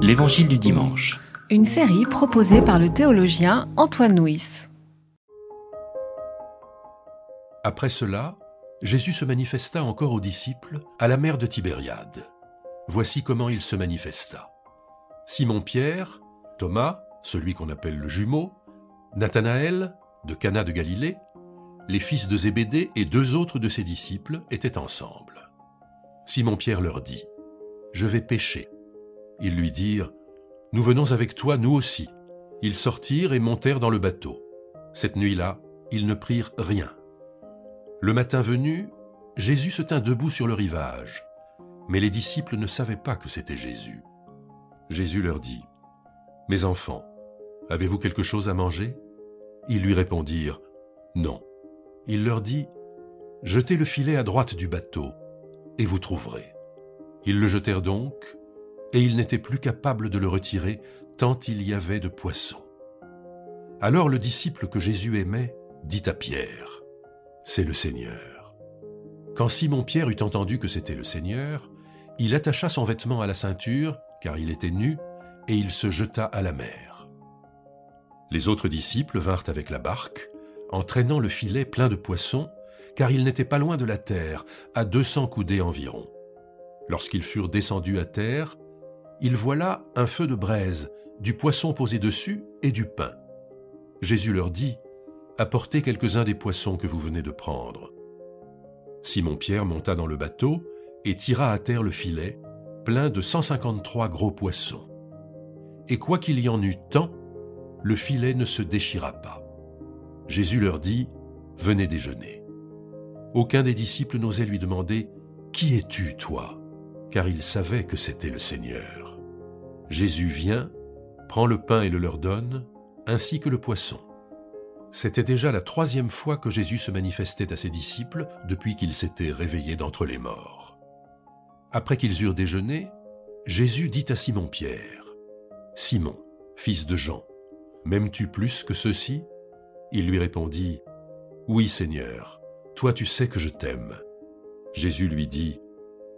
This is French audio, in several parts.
L'Évangile du dimanche. Une série proposée par le théologien Antoine Nuis. Après cela, Jésus se manifesta encore aux disciples à la mer de Tibériade. Voici comment il se manifesta. Simon-Pierre, Thomas, celui qu'on appelle le jumeau, Nathanaël, de Cana de Galilée, les fils de Zébédée et deux autres de ses disciples étaient ensemble. Simon-Pierre leur dit, Je vais pêcher. Ils lui dirent, Nous venons avec toi, nous aussi. Ils sortirent et montèrent dans le bateau. Cette nuit-là, ils ne prirent rien. Le matin venu, Jésus se tint debout sur le rivage, mais les disciples ne savaient pas que c'était Jésus. Jésus leur dit, Mes enfants, avez-vous quelque chose à manger? Ils lui répondirent, Non. Il leur dit, Jetez le filet à droite du bateau, et vous trouverez. Ils le jetèrent donc, et ils n'étaient plus capables de le retirer tant il y avait de poissons. Alors le disciple que Jésus aimait dit à Pierre, c'est le Seigneur. Quand Simon-Pierre eut entendu que c'était le Seigneur, il attacha son vêtement à la ceinture, car il était nu, et il se jeta à la mer. Les autres disciples vinrent avec la barque, entraînant le filet plein de poissons, car ils n'étaient pas loin de la terre, à deux cents coudées environ. Lorsqu'ils furent descendus à terre, ils voilà un feu de braise, du poisson posé dessus et du pain. Jésus leur dit, apportez quelques-uns des poissons que vous venez de prendre. Simon-Pierre monta dans le bateau et tira à terre le filet, plein de 153 gros poissons. Et quoi qu'il y en eût tant, le filet ne se déchira pas. Jésus leur dit, Venez déjeuner. Aucun des disciples n'osait lui demander, Qui es-tu, toi? Car il savait que c'était le Seigneur. Jésus vient, prend le pain et le leur donne, ainsi que le poisson. C'était déjà la troisième fois que Jésus se manifestait à ses disciples depuis qu'il s'était réveillé d'entre les morts. Après qu'ils eurent déjeuné, Jésus dit à Simon-Pierre, Simon, fils de Jean, m'aimes-tu plus que ceux-ci? Il lui répondit, Oui Seigneur, toi tu sais que je t'aime. Jésus lui dit,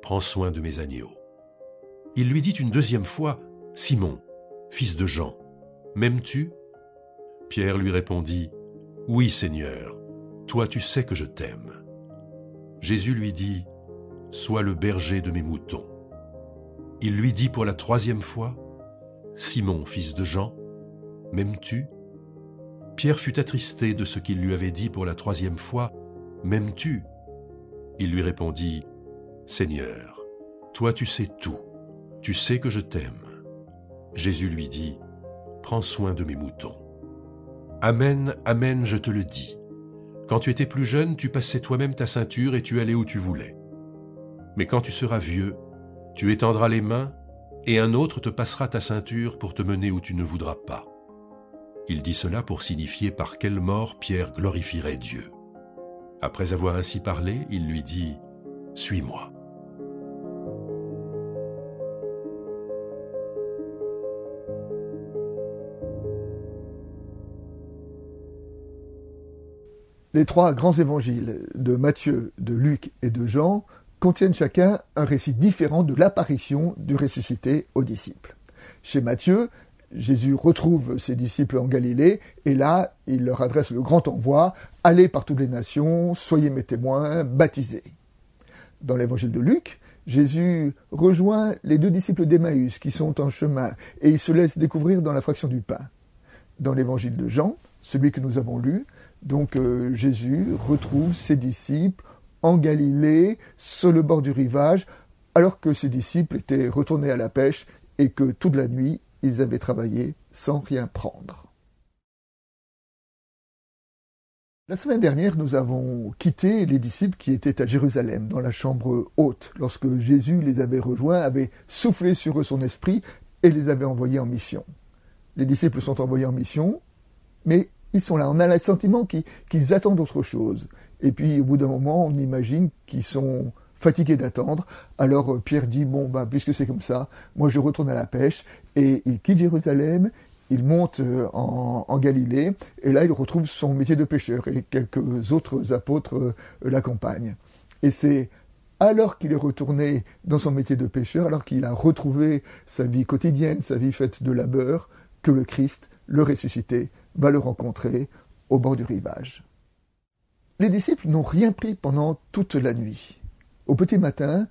Prends soin de mes agneaux. Il lui dit une deuxième fois, Simon, fils de Jean, m'aimes-tu? Pierre lui répondit, oui Seigneur, toi tu sais que je t'aime. Jésus lui dit, Sois le berger de mes moutons. Il lui dit pour la troisième fois, Simon, fils de Jean, m'aimes-tu? Pierre fut attristé de ce qu'il lui avait dit pour la troisième fois, M'aimes-tu? Il lui répondit, Seigneur, toi tu sais tout, tu sais que je t'aime. Jésus lui dit, Prends soin de mes moutons. Amen, Amen, je te le dis. Quand tu étais plus jeune, tu passais toi-même ta ceinture et tu allais où tu voulais. Mais quand tu seras vieux, tu étendras les mains et un autre te passera ta ceinture pour te mener où tu ne voudras pas. Il dit cela pour signifier par quelle mort Pierre glorifierait Dieu. Après avoir ainsi parlé, il lui dit, Suis-moi. Les trois grands évangiles de Matthieu, de Luc et de Jean contiennent chacun un récit différent de l'apparition du ressuscité aux disciples. Chez Matthieu, Jésus retrouve ses disciples en Galilée et là, il leur adresse le grand envoi Allez par toutes les nations, soyez mes témoins, baptisés. Dans l'évangile de Luc, Jésus rejoint les deux disciples d'Emmaüs qui sont en chemin et il se laisse découvrir dans la fraction du pain. Dans l'évangile de Jean, celui que nous avons lu, donc euh, Jésus retrouve ses disciples en Galilée, sur le bord du rivage, alors que ses disciples étaient retournés à la pêche et que toute la nuit ils avaient travaillé sans rien prendre. La semaine dernière, nous avons quitté les disciples qui étaient à Jérusalem, dans la chambre haute, lorsque Jésus les avait rejoints, avait soufflé sur eux son esprit et les avait envoyés en mission. Les disciples sont envoyés en mission, mais ils sont là. On a le sentiment qu'ils attendent autre chose. Et puis, au bout d'un moment, on imagine qu'ils sont fatigués d'attendre. Alors, euh, Pierre dit, bon, bah, puisque c'est comme ça, moi je retourne à la pêche. Et il quitte Jérusalem, il monte euh, en, Galilée, et là, il retrouve son métier de pêcheur, et quelques autres apôtres euh, l'accompagnent. Et c'est alors qu'il est retourné dans son métier de pêcheur, alors qu'il a retrouvé sa vie quotidienne, sa vie faite de labeur, que le Christ, le ressuscité, va le rencontrer au bord du rivage. Les disciples n'ont rien pris pendant toute la nuit. Au petit matin,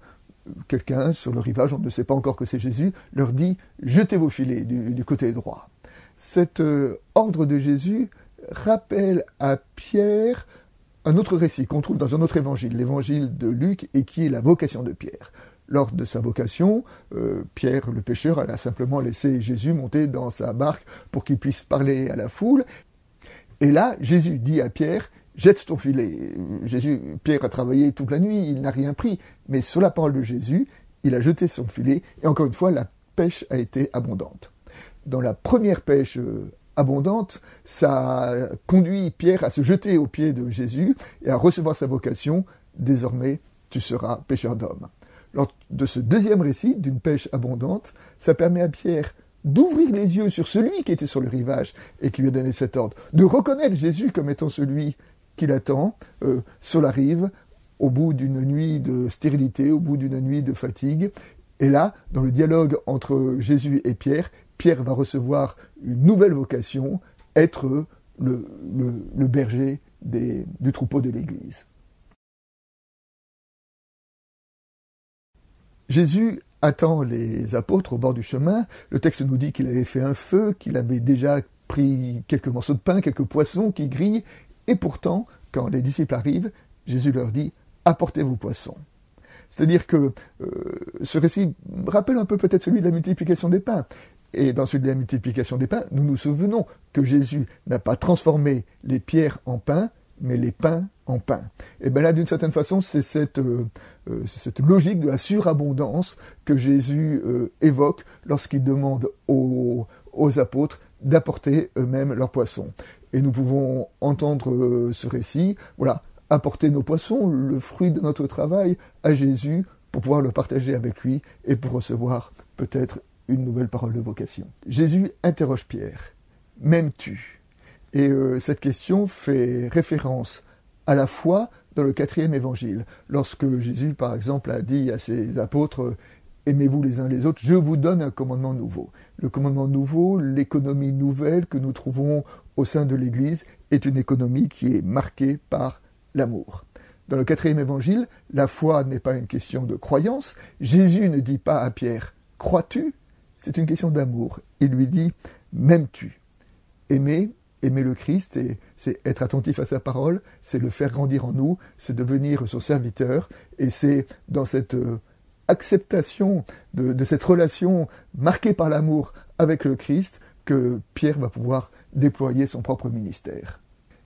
quelqu'un sur le rivage, on ne sait pas encore que c'est Jésus, leur dit Jetez vos filets du, côté droit. Cet euh, ordre de Jésus rappelle à Pierre un autre récit qu'on trouve dans un autre évangile, l'évangile de Luc, et qui est la vocation de Pierre. Lors de sa vocation, euh, Pierre le pêcheur a simplement laissé Jésus monter dans sa barque pour qu'il puisse parler à la foule. Et là, Jésus dit à Pierre, jette ton filet. Jésus, Pierre a travaillé toute la nuit, il n'a rien pris, mais sur la parole de Jésus, il a jeté son filet, et encore une fois, la pêche a été abondante. Dans la première pêche euh, abondante, ça conduit Pierre à se jeter aux pieds de Jésus et à recevoir sa vocation, désormais tu seras pêcheur d'hommes. Lors de ce deuxième récit d'une pêche abondante, ça permet à Pierre d'ouvrir les yeux sur celui qui était sur le rivage et qui lui a donné cet ordre, de reconnaître Jésus comme étant celui qui l'attend euh, sur la rive, au bout d'une nuit de stérilité, au bout d'une nuit de fatigue. Et là, dans le dialogue entre Jésus et Pierre, Pierre va recevoir une nouvelle vocation, être le, berger du troupeau de l'Église. Jésus attend les apôtres au bord du chemin. Le texte nous dit qu'il avait fait un feu, qu'il avait déjà pris quelques morceaux de pain, quelques poissons qui grillent, et pourtant, quand les disciples arrivent, Jésus leur dit Apportez vos poissons. C'est-à-dire que euh, ce récit rappelle un peu peut-être celui de la multiplication des pains. Et dans celui de la multiplication des pains, nous nous souvenons que Jésus n'a pas transformé les pierres en pain, mais les pains en pain. Et bien là, d'une certaine façon, c'est cette, euh, euh, cette, logique de la surabondance que Jésus euh, évoque lorsqu'il demande aux, aux apôtres d'apporter eux-mêmes leurs poissons. Et nous pouvons entendre ce récit, voilà, apporter nos poissons, le fruit de notre travail, à Jésus pour pouvoir le partager avec lui et pour recevoir peut-être une nouvelle parole de vocation. Jésus interroge Pierre. M'aimes-tu? Et euh, cette question fait référence à la foi dans le quatrième évangile, lorsque Jésus, par exemple, a dit à ses apôtres Aimez-vous les uns les autres, je vous donne un commandement nouveau. Le commandement nouveau, l'économie nouvelle que nous trouvons au sein de l'Église, est une économie qui est marquée par l'amour. Dans le quatrième évangile, la foi n'est pas une question de croyance. Jésus ne dit pas à Pierre Crois-tu? C'est une question d'amour. Il lui dit M'aimes-tu? Aimer, aimer le Christ, c'est être attentif à sa parole, c'est le faire grandir en nous, c'est devenir son serviteur, et c'est dans cette euh, acceptation de, cette relation marquée par l'amour avec le Christ que Pierre va pouvoir déployer son propre ministère.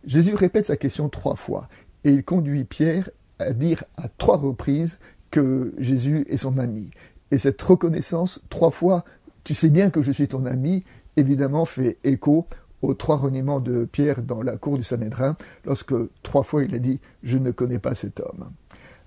Jésus répète sa question trois fois, et il conduit Pierre à dire à trois reprises que Jésus est son ami. Et cette reconnaissance, trois fois, tu sais bien que je suis ton ami, évidemment fait écho aux trois reniements de Pierre dans la cour du Sanhédrin, lorsque trois fois il a dit Je ne connais pas cet homme.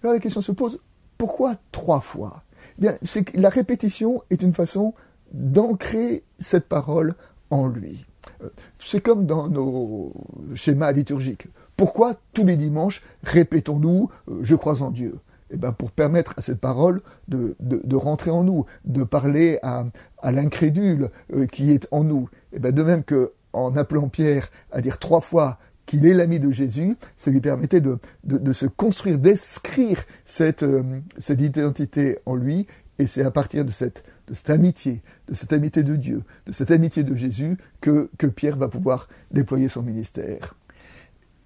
Alors la question se pose pourquoi trois fois? Bien, c'est que la répétition est une façon d'ancrer cette parole en lui. Euh, c'est comme dans nos schémas liturgiques. Pourquoi tous les dimanches répétons-nous euh, Je crois en Dieu eh ben, pour permettre à cette parole de, de, rentrer en nous, de parler à, à l'incrédule euh, qui est en nous. Eh ben, de même que en appelant Pierre à dire trois fois qu'il est l'ami de Jésus, ça lui permettait de, se construire, d'inscrire cette, euh, cette identité en lui, et c'est à partir de cette, de cette amitié, de cette amitié de Dieu, de cette amitié de Jésus, que, que Pierre va pouvoir déployer son ministère.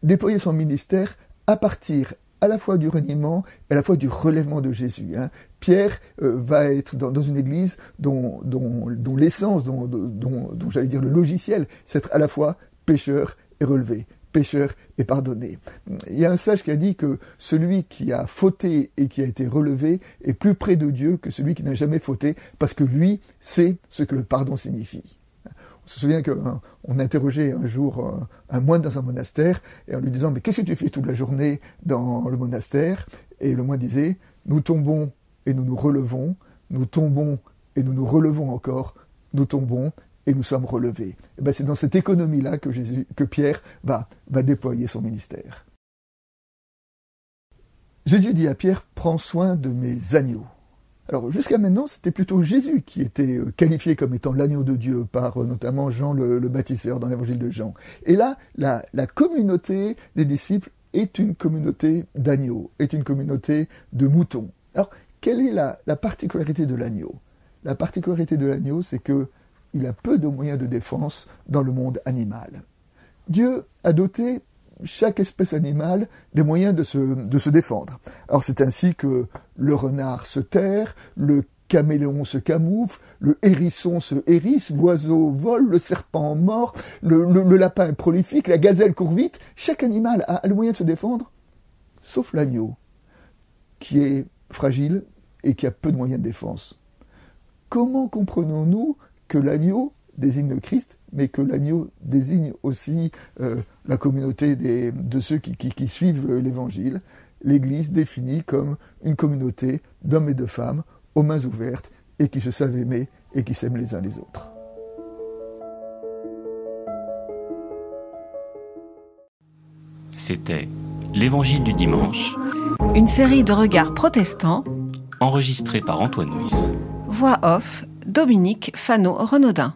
Déployer son ministère à partir à la fois du reniement et à la fois du relèvement de Jésus. Hein. Pierre euh, va être dans, une église dont, l'essence, dont j'allais dire le logiciel, c'est être à la fois pécheur et relevé, pécheur et pardonné. Il y a un sage qui a dit que celui qui a fauté et qui a été relevé est plus près de Dieu que celui qui n'a jamais fauté, parce que lui sait ce que le pardon signifie. Se souvient qu'on interrogeait un jour euh, un, moine dans un monastère, et en lui disant Mais qu'est-ce que tu fais toute la journée dans le monastère? Et le moine disait Nous tombons et nous nous relevons, nous tombons et nous nous relevons encore, nous tombons et nous sommes relevés. Eh ben c'est dans cette économie-là que, Jésus, que Pierre va, va déployer son ministère. Jésus dit à Pierre, prends soin de mes agneaux. Alors jusqu'à maintenant, c'était plutôt Jésus qui était euh, qualifié comme étant l'agneau de Dieu par euh, notamment Jean le, baptisseur dans l'évangile de Jean. Et là, la, communauté des disciples est une communauté d'agneaux, est une communauté de moutons. Alors, quelle est la, la particularité de l'agneau? La particularité de l'agneau, c'est que il a peu de moyens de défense dans le monde animal. Dieu a doté chaque espèce animale des moyens de se, défendre. Alors c'est ainsi que le renard se terre, le caméléon se camoufle, le hérisson se hérisse, l'oiseau vole, le serpent mord, le, le, lapin est prolifique, la gazelle court vite. Chaque animal a le moyen de se défendre, sauf l'agneau, qui est fragile et qui a peu de moyens de défense. Comment comprenons-nous que l'agneau désigne le Christ, mais que l'agneau désigne aussi euh, la communauté de ceux qui, suivent l'Évangile. L'Église définie comme une communauté d'hommes et de femmes aux mains ouvertes et qui se savent aimer et qui s'aiment les uns les autres. C'était l'Évangile du dimanche. Une série de regards protestants. Enregistrée par Antoine Nuis. Voix off, Dominique Fano-Renaudin.